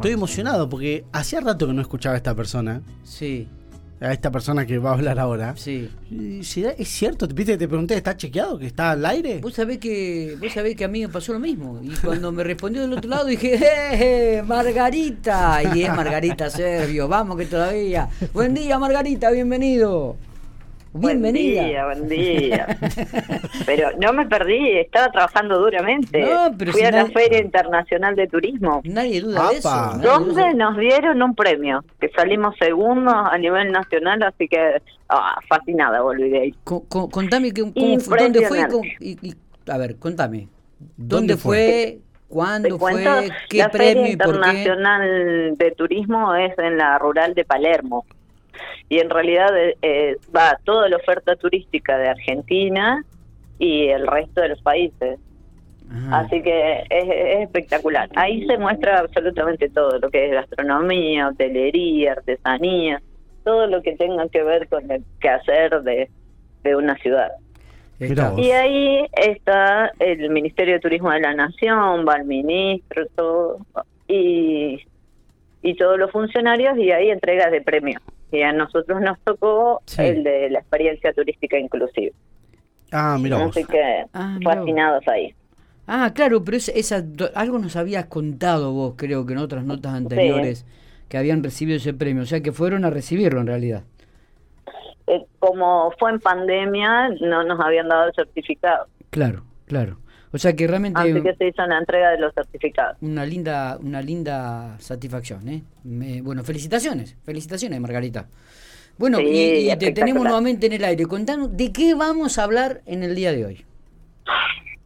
Estoy emocionado porque hacía rato que no escuchaba a esta persona. Sí. A esta persona que va a hablar ahora. Sí. ¿Es cierto? ¿Viste? Te pregunté, ¿está chequeado? ¿Que está al aire? Vos sabés que, vos sabés que a mí me pasó lo mismo. Y cuando me respondió del otro lado dije, ¡eh, Margarita! Y es Margarita Servio, vamos que todavía. Buen día, Margarita, bienvenido. Bienvenida. Buen día, buen día. pero no me perdí, estaba trabajando duramente. No, pero Fui a la Feria Internacional de Turismo. Nadie duda de eso. ¿Dónde nos dieron un premio? Que salimos segundos a nivel nacional, así que ah, fascinada volví de ahí. contame que, dónde fue. Y, a ver, contame. ¿Dónde, fue? ¿Cuándo fue? ¿Qué la premio Feria Internacional de Turismo es en la rural de Palermo y en realidad eh, va toda la oferta turística de Argentina y el resto de los países. Así que es, espectacular. Ahí se muestra absolutamente todo, lo que es gastronomía, hotelería, artesanía, todo lo que tenga que ver con el quehacer de, de una ciudad. Y ahí está el Ministerio de Turismo de la Nación, va el ministro, todo, y, y todos los funcionarios, y ahí entregas de premios y a nosotros nos tocó el de la experiencia turística inclusiva. Ah, mira. Así que ah, fascinados ahí. Ah, claro, pero esa, algo nos habías contado vos, creo que en otras notas anteriores, que habían recibido ese premio, o sea que fueron a recibirlo en realidad. Eh, como fue en pandemia, no nos habían dado el certificado. Claro, claro. O sea que realmente... Así que se hizo la entrega de los certificados. Una linda, una linda satisfacción, ¿eh? bueno, felicitaciones, felicitaciones Margarita. Bueno, y, te tenemos nuevamente en el aire. Contanos, ¿de qué vamos a hablar en el día de hoy?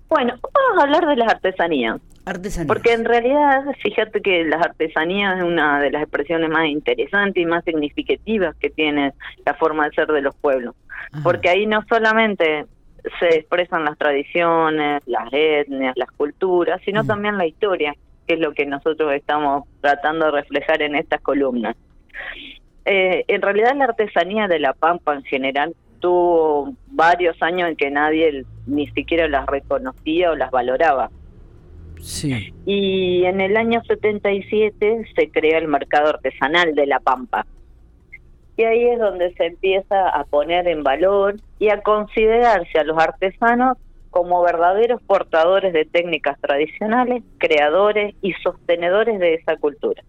Bueno, vamos a hablar de las artesanías. Artesanías. Porque en realidad, fíjate que las artesanías es una de las expresiones más interesantes y más significativas que tiene la forma de ser de los pueblos. Porque ahí no solamente se expresan las tradiciones, las etnias, las culturas, sino también la historia, que es lo que nosotros estamos tratando de reflejar en estas columnas. Eh, en realidad la artesanía de La Pampa en general tuvo varios años en que nadie ni siquiera las reconocía o las valoraba. Sí. Y en el año 77 se crea el mercado artesanal de La Pampa, y ahí es donde se empieza a poner en valor y a considerarse a los artesanos como verdaderos portadores de técnicas tradicionales, creadores y sostenedores de esa cultura.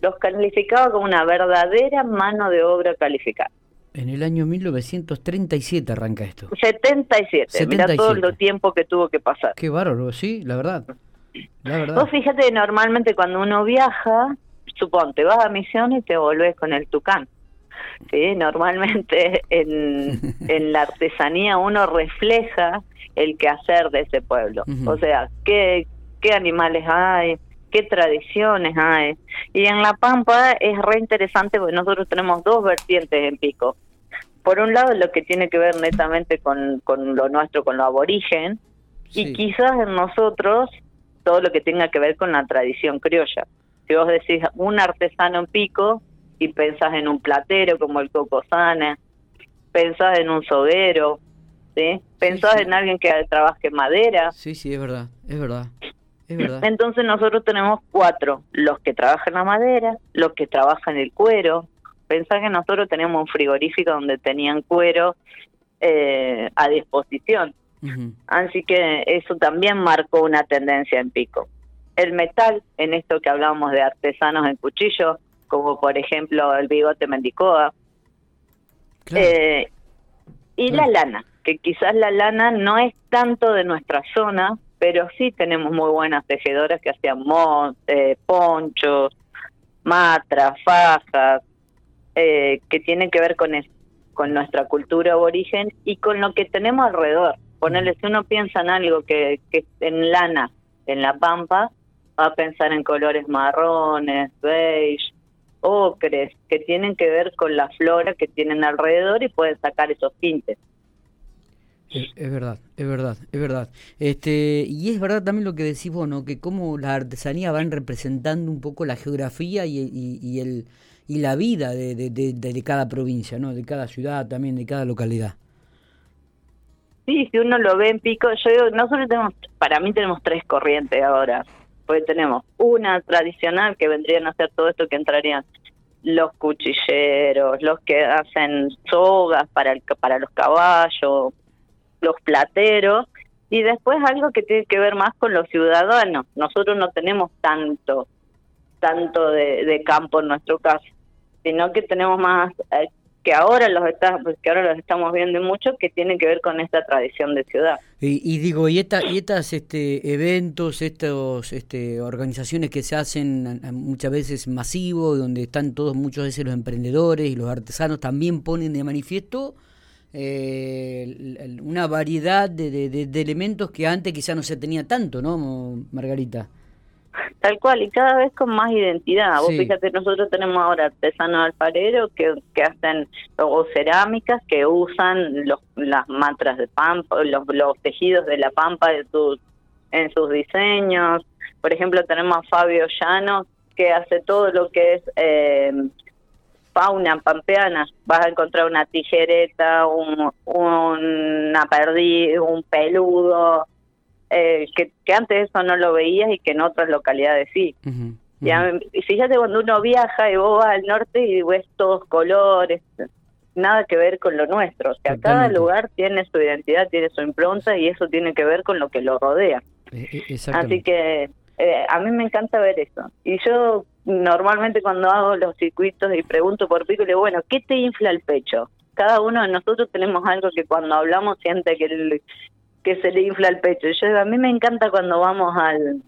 Los calificaba como una verdadera mano de obra calificada. En el año 1937 arranca esto. 77, mira todo el tiempo que tuvo que pasar. Qué bárbaro, sí, la verdad. La verdad. Vos fíjate, normalmente cuando uno viaja, suponte, vas a misión y te volvés con el tucán. ¿Sí? Normalmente en, en la artesanía uno refleja el quehacer de ese pueblo. O sea, ¿qué, qué animales hay, qué tradiciones hay. Y en La Pampa es re interesante porque nosotros tenemos dos vertientes en Pico. Por un lado, lo que tiene que ver netamente con, con lo nuestro, con lo aborigen, y quizás en nosotros todo lo que tenga que ver con la tradición criolla. Si vos decís un artesano en Pico, y pensás en un platero como el Cocosana, pensás en un soguero, ¿sí? pensás en alguien que trabaje madera. Sí, sí, es verdad, es verdad. Es verdad. Entonces nosotros tenemos cuatro, los que trabajan la madera, los que trabajan el cuero. Pensá que nosotros tenemos un frigorífico donde tenían cuero eh, a disposición. Así que eso también marcó una tendencia en Pico. El metal, en esto que hablábamos de artesanos en cuchillo, como por ejemplo el bigote mendicoa. Eh, y la lana, que quizás la lana no es tanto de nuestra zona, pero sí tenemos muy buenas tejedoras que hacían eh, ponchos, matras, fajas, eh, que tienen que ver con, con nuestra cultura aborigen y con lo que tenemos alrededor. Ponerle, si uno piensa en algo que, que en lana, en la pampa, va a pensar en colores marrones, beige, ocres, que tienen que ver con la flora que tienen alrededor y pueden sacar esos tintes. Es, verdad, es verdad, es verdad. Este, y es verdad también lo que decís vos, ¿no? Que cómo la artesanía van representando un poco la geografía y, y, el, y la vida de, de, de, cada provincia, ¿no? De cada ciudad también, de cada localidad. Sí, si uno lo ve en Pico, yo digo, nosotros tenemos, para mí tenemos tres corrientes ahora. Porque tenemos una tradicional que vendrían a hacer todo esto que entrarían los cuchilleros, los que hacen sogas para, el, para los caballos, los plateros, y después algo que tiene que ver más con los ciudadanos. Nosotros no tenemos tanto, tanto de, campo en nuestro caso, sino que tenemos más eh, que ahora los está, pues, que ahora los estamos viendo mucho que tienen que ver con esta tradición de ciudad. Y, digo, y, esta, y estas este, eventos, estas este, organizaciones que se hacen muchas veces masivos, donde están todos muchos veces los emprendedores y los artesanos, también ponen de manifiesto eh, una variedad de, de, elementos que antes quizá no se tenía tanto, ¿no, Margarita? Tal cual, y cada vez con más identidad. Vos fíjate, nosotros tenemos ahora artesanos alfareros que, que hacen o cerámicas que usan los, las mantras de pampa, los, los tejidos de la pampa de sus, en sus diseños. Por ejemplo, tenemos a Fabio Llano que hace todo lo que es eh, fauna pampeana. Vas a encontrar una tijereta, un, una perdiz, un peludo, eh, que, que, antes eso no lo veías y que en otras localidades sí. y fíjate cuando uno viaja y vos vas al norte y ves todos colores, nada que ver con lo nuestro. O sea, cada lugar tiene su identidad, tiene su impronta y eso tiene que ver con lo que lo rodea. Eh, eh, Así que eh, a mí me encanta ver eso. Y yo normalmente cuando hago los circuitos y pregunto por pico, le digo, bueno, ¿qué te infla el pecho? Cada uno de nosotros tenemos algo que cuando hablamos siente que, el, que se le infla el pecho. Yo a mí me encanta cuando vamos al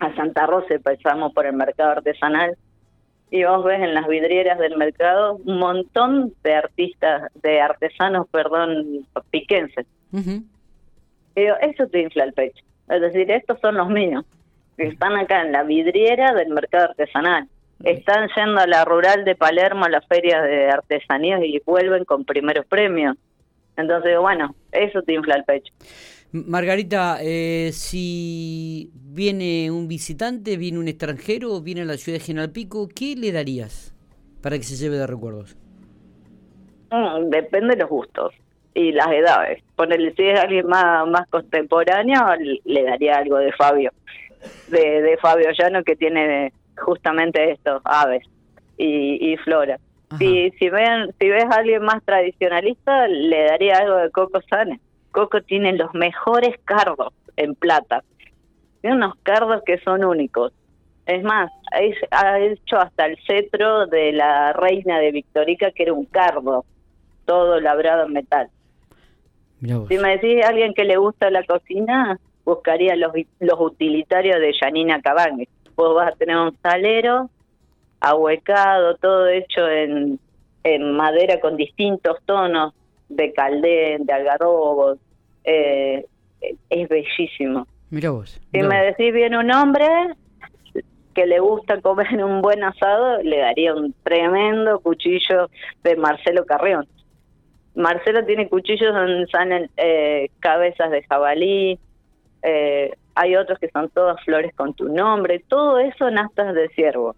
a Santa Rosa y pasamos por el mercado artesanal y vos ves en las vidrieras del mercado un montón de artistas, de artesanos, perdón, piquenses. Y digo, eso te infla el pecho. Es decir, estos son los míos están acá en la vidriera del mercado artesanal. Están yendo a la rural de Palermo a las ferias de artesanías y vuelven con primeros premios. Entonces, bueno, eso te infla el pecho. Margarita, eh, si viene un visitante, viene un extranjero, viene a la ciudad de General Pico, ¿qué le darías para que se lleve de recuerdos? Mm, depende de los gustos y las edades. Ponerle, si es alguien más, más contemporáneo, le daría algo de Fabio de, de Fabio Llano que tiene justamente estos aves y, flora. Si, si, ven, si ves a alguien más tradicionalista, le daría algo de Coco Sane. Coco tiene los mejores cardos en plata. Tiene unos cardos que son únicos. Es más, ha hecho hasta el cetro de la reina de Victorica, que era un cardo, todo labrado en metal. Si me decís a alguien que le gusta la cocina, buscaría los, los utilitarios de Janina Cabangue. Vos vas a tener un salero ahuecado, todo hecho en, en madera con distintos tonos de caldén, de algarrobos. Eh, es bellísimo. Mira vos. Si me decís bien un hombre que le gusta comer un buen asado, le daría un tremendo cuchillo de Marcelo Carrión. Marcelo tiene cuchillos donde salen eh, cabezas de jabalí, eh, hay otros que son todas flores con tu nombre, todo eso nastas de ciervo.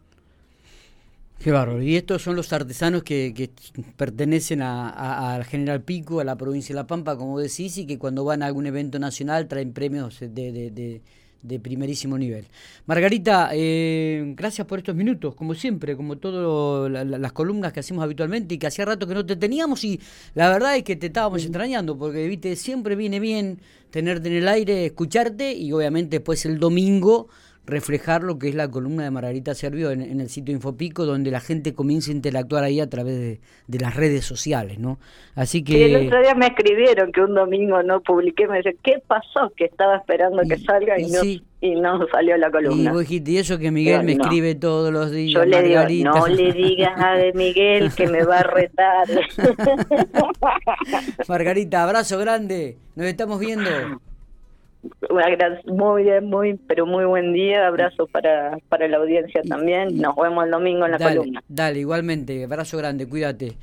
Qué bárbaro. Y estos son los artesanos que, que pertenecen al General Pico, a la provincia de La Pampa, como decís, y que cuando van a algún evento nacional traen premios de, de, de primerísimo nivel. Margarita, eh, gracias por estos minutos, como siempre, como todas las columnas que hacemos habitualmente y que hacía rato que no te teníamos y la verdad es que te estábamos extrañando porque viste siempre viene bien tenerte en el aire, escucharte y obviamente después el domingo reflejar lo que es la columna de Margarita Servio en, el sitio Infopico, donde la gente comienza a interactuar ahí a través de, las redes sociales, ¿no? Así que... el otro día me escribieron que un domingo no publiqué, me dice, ¿qué pasó? Que estaba esperando que salga y, no, y no salió la columna. Y vos dijiste, y eso que Miguel me escribe todos los días, Yo le digo, no le digas a Miguel que me va a retar. Margarita, abrazo grande, nos estamos viendo muy bien, muy, pero muy buen día. Abrazo para, para la audiencia también. Nos vemos el domingo en la columna. Dale, igualmente. Abrazo grande, cuídate.